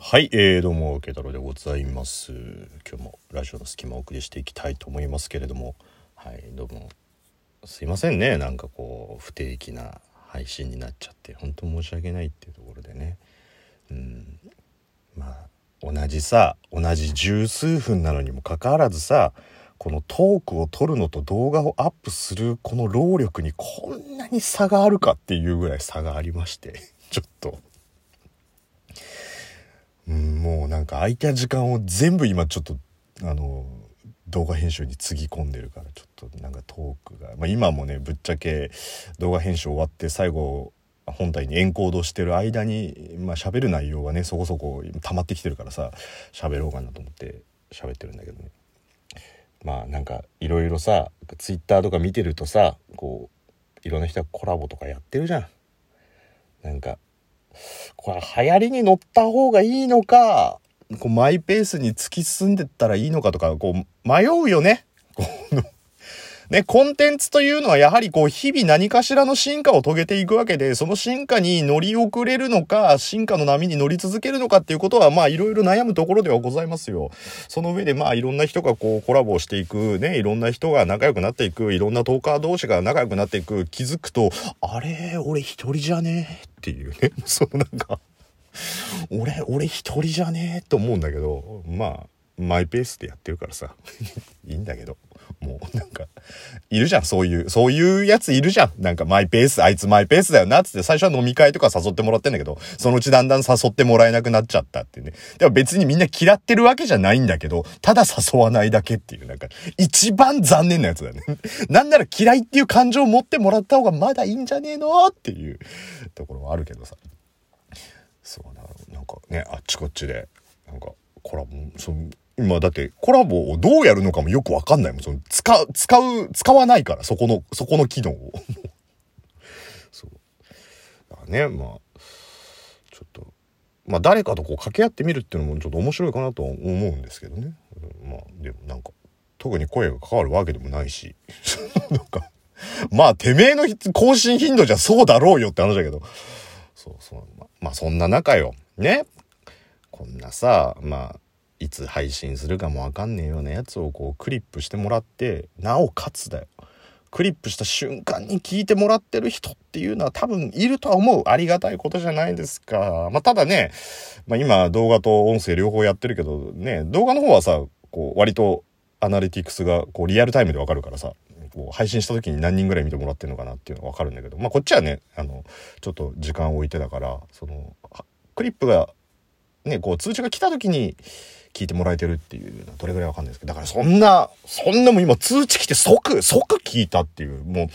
はい、えー、どうも、ケタロでございます。今日もラジオの隙間をお送りしていきたいと思いますけれども、はい、どうも、すいませんね、なんかこう、不定期な配信になっちゃって、本当申し訳ないっていうところでね。うん、まあ、同じさ、同じ十数分なのにもかかわらずさ、このトークを撮るのと動画をアップするこの労力にこんなに差があるかっていうぐらい差がありまして、ちょっと。うん、もうなんか空いた時間を全部今ちょっとあの動画編集につぎ込んでるからちょっとなんかトークが、まあ、今もねぶっちゃけ動画編集終わって最後本体にエンコードしてる間にまあ喋る内容がねそこそこ溜まってきてるからさ喋ろうかなと思って喋ってるんだけどね。まあなんかいろいろさツイッターとか見てるとさこういろんな人がコラボとかやってるじゃん。なんかこれ流行りに乗った方がいいのか、こうマイペースに突き進んでったらいいのかとか、こう迷うよね。このね、コンテンツというのはやはりこう日々何かしらの進化を遂げていくわけで、その進化に乗り遅れるのか、進化の波に乗り続けるのかっていうことは、まあいろいろ悩むところではございますよ。その上でまあいろんな人がこうコラボしていく、ね、いろんな人が仲良くなっていく、いろんなトーカー同士が仲良くなっていく、気づくと、あれ、俺一人じゃね？えっていうね、そのなんか、俺、俺一人じゃね？えと思うんだけど、まあ、マイペースでやってるからさ、いいんだけど、もうなんか、いるじゃん、そういう、そういうやついるじゃん。なんかマイペース、あいつマイペースだよな、つって最初は飲み会とか誘ってもらってんだけど、そのうちだんだん誘ってもらえなくなっちゃったっていうね。でも別にみんな嫌ってるわけじゃないんだけど、ただ誘わないだけっていう、なんか、一番残念なやつだね。なんなら嫌いっていう感情を持ってもらった方がまだいいんじゃねえのっていうところはあるけどさ。そうななんかねあっちこっちでなんかコラボその今だってコラボをどうやるのかもよくわかんないもんその使う使う使わないからそこのそこの機能を そうだからねまあちょっとまあ誰かとこう掛け合ってみるっていうのもちょっと面白いかなとは思うんですけどね、まあでもなんか特に声がかかるわけでもないし なんかまあてめえの更新頻度じゃそうだろうよって話だけどそうそう。ままあそんな中よ。ね。こんなさ、まあ、いつ配信するかもわかんねえようなやつをこうクリップしてもらって、なおかつだよ。クリップした瞬間に聞いてもらってる人っていうのは多分いるとは思う。ありがたいことじゃないですか。まあただね、まあ今動画と音声両方やってるけどね、動画の方はさ、こう割とアナリティクスがこうリアルタイムでわかるからさ、こう配信した時に何人ぐらい見てもらってるのかなっていうのがわかるんだけど、まあこっちはね、あの、ちょっと時間を置いてだから、その、クリップが、ね、こう通知が来た時に聞いてもらえてるっていうのはどれぐらいわかんないですけど、だからそんな、そんなも今通知来て即、即聞いたっていう、もう、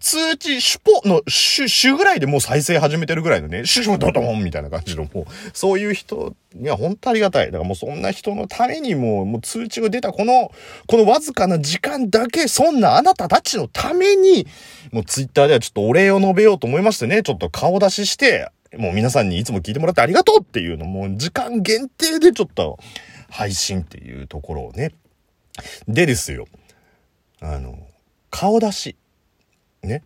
通知、シュポの、シュ、シュぐらいでもう再生始めてるぐらいのね、シュシュドドンみたいな感じの、もう、そういう人には本当ありがたい。だからもうそんな人のためにもう、もう通知が出たこの、このわずかな時間だけ、そんなあなたたちのために、もうツイッターではちょっとお礼を述べようと思いましてね、ちょっと顔出しして、もう皆さんにいつも聞いてもらってありがとうっていうのも、時間限定でちょっと配信っていうところをね。でですよ、あの、顔出し。ね。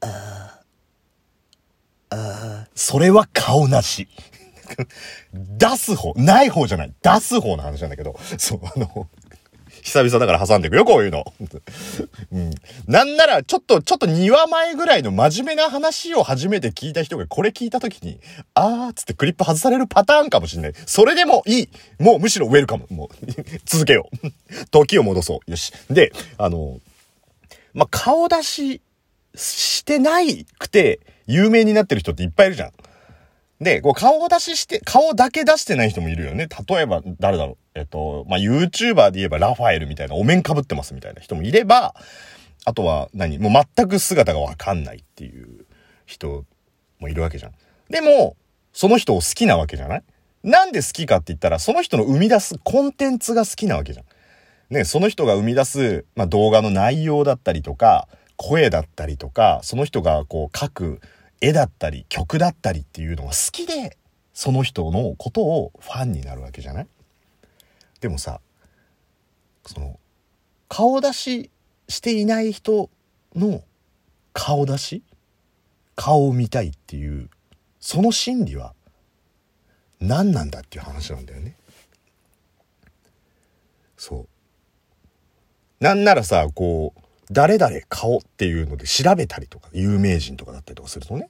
ああ、それは顔なし。出す方、ない方じゃない。出す方の話なんだけど、そう、あの、久々だから挟んでいくよ、こういうの。うん。なんなら、ちょっと、ちょっと2話前ぐらいの真面目な話を初めて聞いた人がこれ聞いた時に、あーっつってクリップ外されるパターンかもしんない。それでもいい。もうむしろウェルカム。もう、続けよう。時を戻そう。よし。で、あの、まあ、顔出ししてないくて有名になってる人っていっぱいいるじゃん。で、こう顔出しして、顔だけ出してない人もいるよね。例えば、誰だろう。えっと、まあ、YouTuber で言えばラファエルみたいな、お面被ってますみたいな人もいれば、あとは何、もう全く姿がわかんないっていう人もいるわけじゃん。でも、その人を好きなわけじゃない？なんで好きかって言ったら、その人の生み出すコンテンツが好きなわけじゃん。ね、その人が生み出す、まあ、動画の内容だったりとか、声だったりとか、その人がこう書く絵だったり曲だったりっていうのが好きで、その人のことをファンになるわけじゃない？でもさ、その、顔出ししていない人の顔出し？顔を見たいっていう、その心理は、何なんだっていう話なんだよね。そう。なんならさ、こう、誰々顔っていうので調べたりとか、有名人とかだったりとかするとね、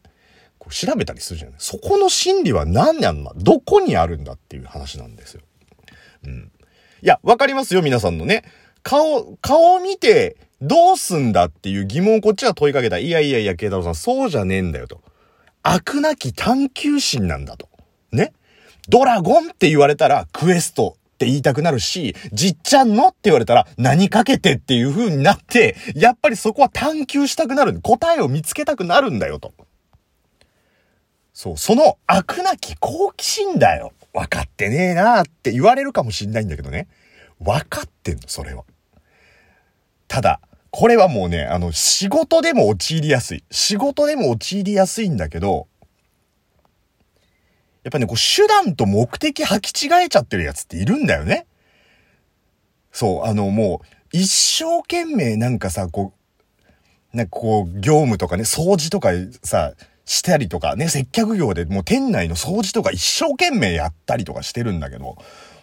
こう調べたりするじゃない。そこの心理は何なんだ？どこにあるんだっていう話なんですよ。うん。いや、わかりますよ、皆さんのね。顔、顔を見て、どうすんだっていう疑問をこっちは問いかけた。いやいやいや、慶太郎さん、そうじゃねえんだよと。悪なき探求心なんだと。ね。ドラゴンって言われたらクエストって言いたくなるし、じっちゃんのって言われたら何かけてっていう風になって、やっぱりそこは探求したくなる。答えを見つけたくなるんだよと。そう、その悪なき好奇心だよ。分かってねえなーって言われるかもしんないんだけどね。分かってんの、それは。ただ、これはもうね、あの、仕事でも陥りやすい。仕事でも陥りやすいんだけど、やっぱね、こう、手段と目的履き違えちゃってるやつっているんだよね。そう、あの、もう、一生懸命なんかさ、こう、なんかこう、業務とかね、掃除とかさ、したりとかね、接客業でもう店内の掃除とか一生懸命やったりとかしてるんだけど、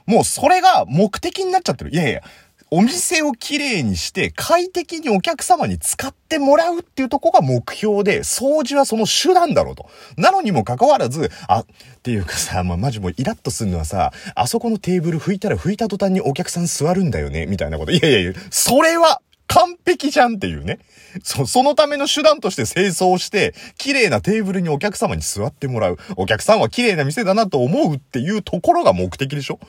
もうそれが目的になっちゃってる。いやいや、お店をきれいにして快適にお客様に使ってもらうっていうとこが目標で、掃除はその手段だろうと。なのにもかかわらず、あ、っていうかさ、まあ、マジもうイラッとするのはさ、あそこのテーブル拭いたら拭いた途端にお客さん座るんだよね、みたいなこと。いやいやいや、それは完璧じゃんっていうね。そ、そのための手段として清掃して、綺麗なテーブルにお客様に座ってもらう。お客さんは綺麗な店だなと思うっていうところが目的でしょ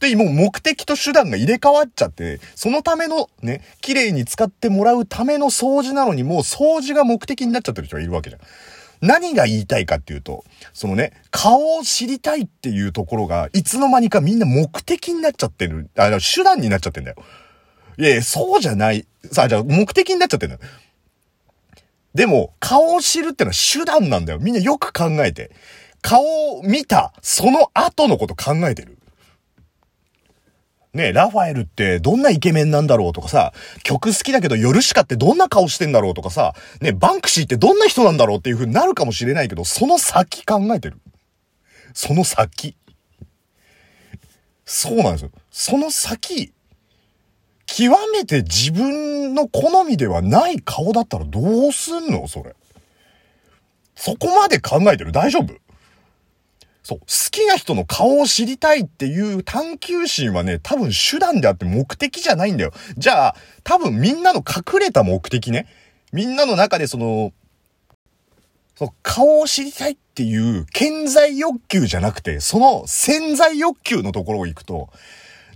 で、もう目的と手段が入れ替わっちゃって、そのためのね、綺麗に使ってもらうための掃除なのにもう掃除が目的になっちゃってる人がいるわけじゃん。何が言いたいかっていうと、そのね、顔を知りたいっていうところが、いつの間にかみんな目的になっちゃってる、あの、手段になっちゃってんだよ。いやいや、そうじゃない。さあ、じゃあ目的になっちゃってんだよ。でも、顔を知るってのは手段なんだよ。みんなよく考えて。顔を見た、その後のこと考えてる。ねラファエルってどんなイケメンなんだろうとかさ、曲好きだけどヨルシカってどんな顔してんだろうとかさ、ねバンクシーってどんな人なんだろうっていう風になるかもしれないけど、その先考えてる。その先。そうなんですよ。その先、極めて自分の好みではない顔だったらどうすんの？それ。そこまで考えてる？大丈夫？そう。好きな人の顔を知りたいっていう探求心はね、多分手段であって目的じゃないんだよ。じゃあ、多分みんなの隠れた目的ね。みんなの中でその、その顔を知りたいっていう健在欲求じゃなくて、その潜在欲求のところを行くと、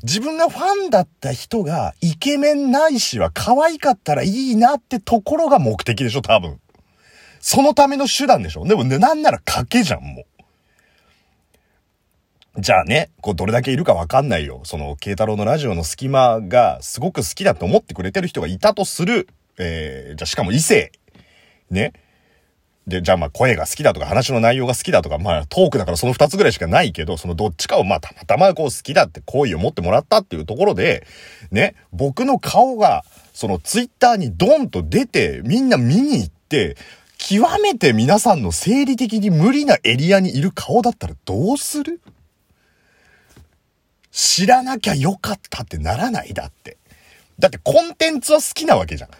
自分がファンだった人がイケメンないしは可愛かったらいいなってところが目的でしょ、多分。そのための手段でしょ。でもね、なんなら賭けじゃん、もう。じゃあね、こうどれだけいるかわかんないよ。その、慶太郎のラジオの隙間がすごく好きだと思ってくれてる人がいたとする。えー、じゃあしかも異性。ね。で、じゃあまあ声が好きだとか話の内容が好きだとか、まあトークだからその二つぐらいしかないけど、そのどっちかをまあたまたまこう好きだって好意を持ってもらったっていうところで、ね、僕の顔がそのツイッターにドンと出てみんな見に行って、極めて皆さんの生理的に無理なエリアにいる顔だったらどうする？知らなきゃよかったってならないだって。だってコンテンツは好きなわけじゃん。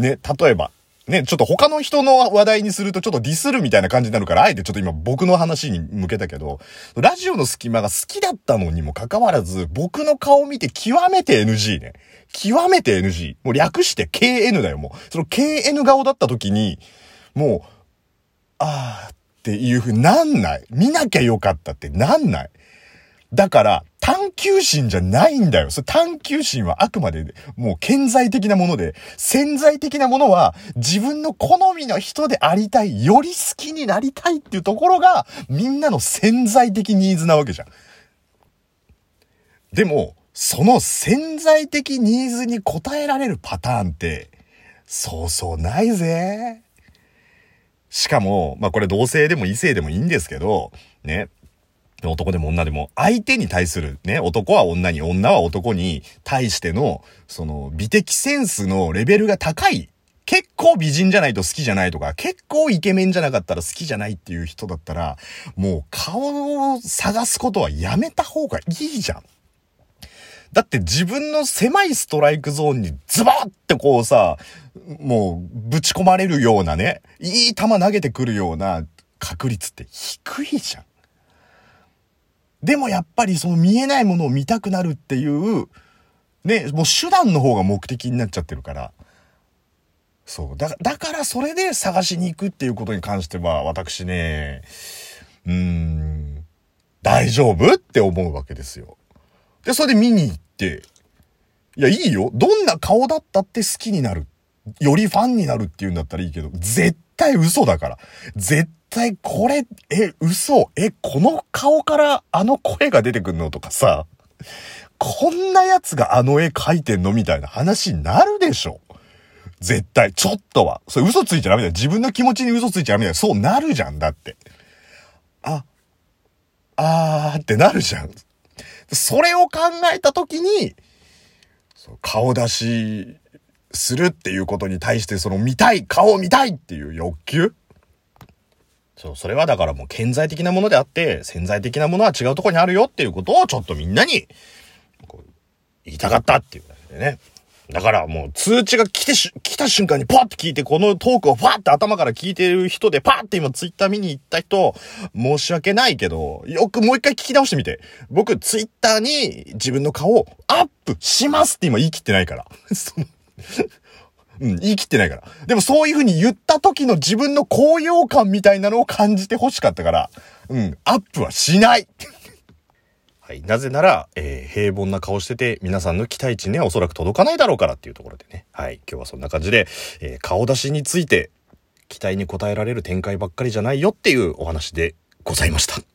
ね、例えば。ね、ちょっと他の人の話題にするとちょっとディスるみたいな感じになるから、あえてちょっと今僕の話に向けたけど、ラジオの隙間が好きだったのにもかかわらず、僕の顔を見て極めて NG ね。極めて NG。もう略して KN だよ、もう。その KN 顔だった時に、もう、あーっていう風になんない。見なきゃよかったってなんない。だから、探求心じゃないんだよ。それ探求心はあくまでもう顕在的なもので、潜在的なものは自分の好みの人でありたい、より好きになりたいっていうところがみんなの潜在的ニーズなわけじゃん。でも、その潜在的ニーズに応えられるパターンって、そうそうないぜ。しかも、まあこれ同性でも異性でもいいんですけど、ね、男でも女でも、相手に対する、ね、男は女に、女は男に対しての、その、美的センスのレベルが高い結構美人じゃないと好きじゃないとか、結構イケメンじゃなかったら好きじゃないっていう人だったら、もう顔を探すことはやめた方がいいじゃん。だって自分の狭いストライクゾーンにズバーってこうさ、もうぶち込まれるようなね、いい球投げてくるような確率って低いじゃん。でもやっぱりその見えないものを見たくなるっていう、ね、もう手段の方が目的になっちゃってるから。そう。だ、だからそれで探しに行くっていうことに関しては、私ね、うーん、大丈夫って思うわけですよ。で、それで見に行って、いや、いいよ。どんな顔だったって好きになる。よりファンになるっていうんだったらいいけど、絶対嘘だから。絶対これ、え、嘘？え、この顔からあの声が出てくんのとかさ、こんな奴があの絵描いてんのみたいな話になるでしょ。絶対、ちょっとは。それ嘘ついちゃダメだよ。自分の気持ちに嘘ついちゃダメだよ。そうなるじゃん、だって。あ、あーってなるじゃん。それを考えたときに、顔出しするっていうことに対してその見たい、顔を見たいっていう欲求そう、それはだからもう顕在的なものであって、潜在的なものは違うとこにあるよっていうことをちょっとみんなに、こう、言いたかったっていうだけでね。だからもう通知が来てし、来た瞬間にパッて聞いて、このトークをパッて頭から聞いてる人でパッて今ツイッター見に行った人、申し訳ないけど、よくもう一回聞き直してみて。僕ツイッターに自分の顔をアップしますって今言い切ってないから。うん、言い切ってないから。でもそういう風に言った時の自分の高揚感みたいなのを感じて欲しかったから、うん、アップはしない はい。なぜなら、えー、平凡な顔してて、皆さんの期待値にはおそらく届かないだろうからっていうところでね。はい。今日はそんな感じで、えー、顔出しについて、期待に応えられる展開ばっかりじゃないよっていうお話でございました。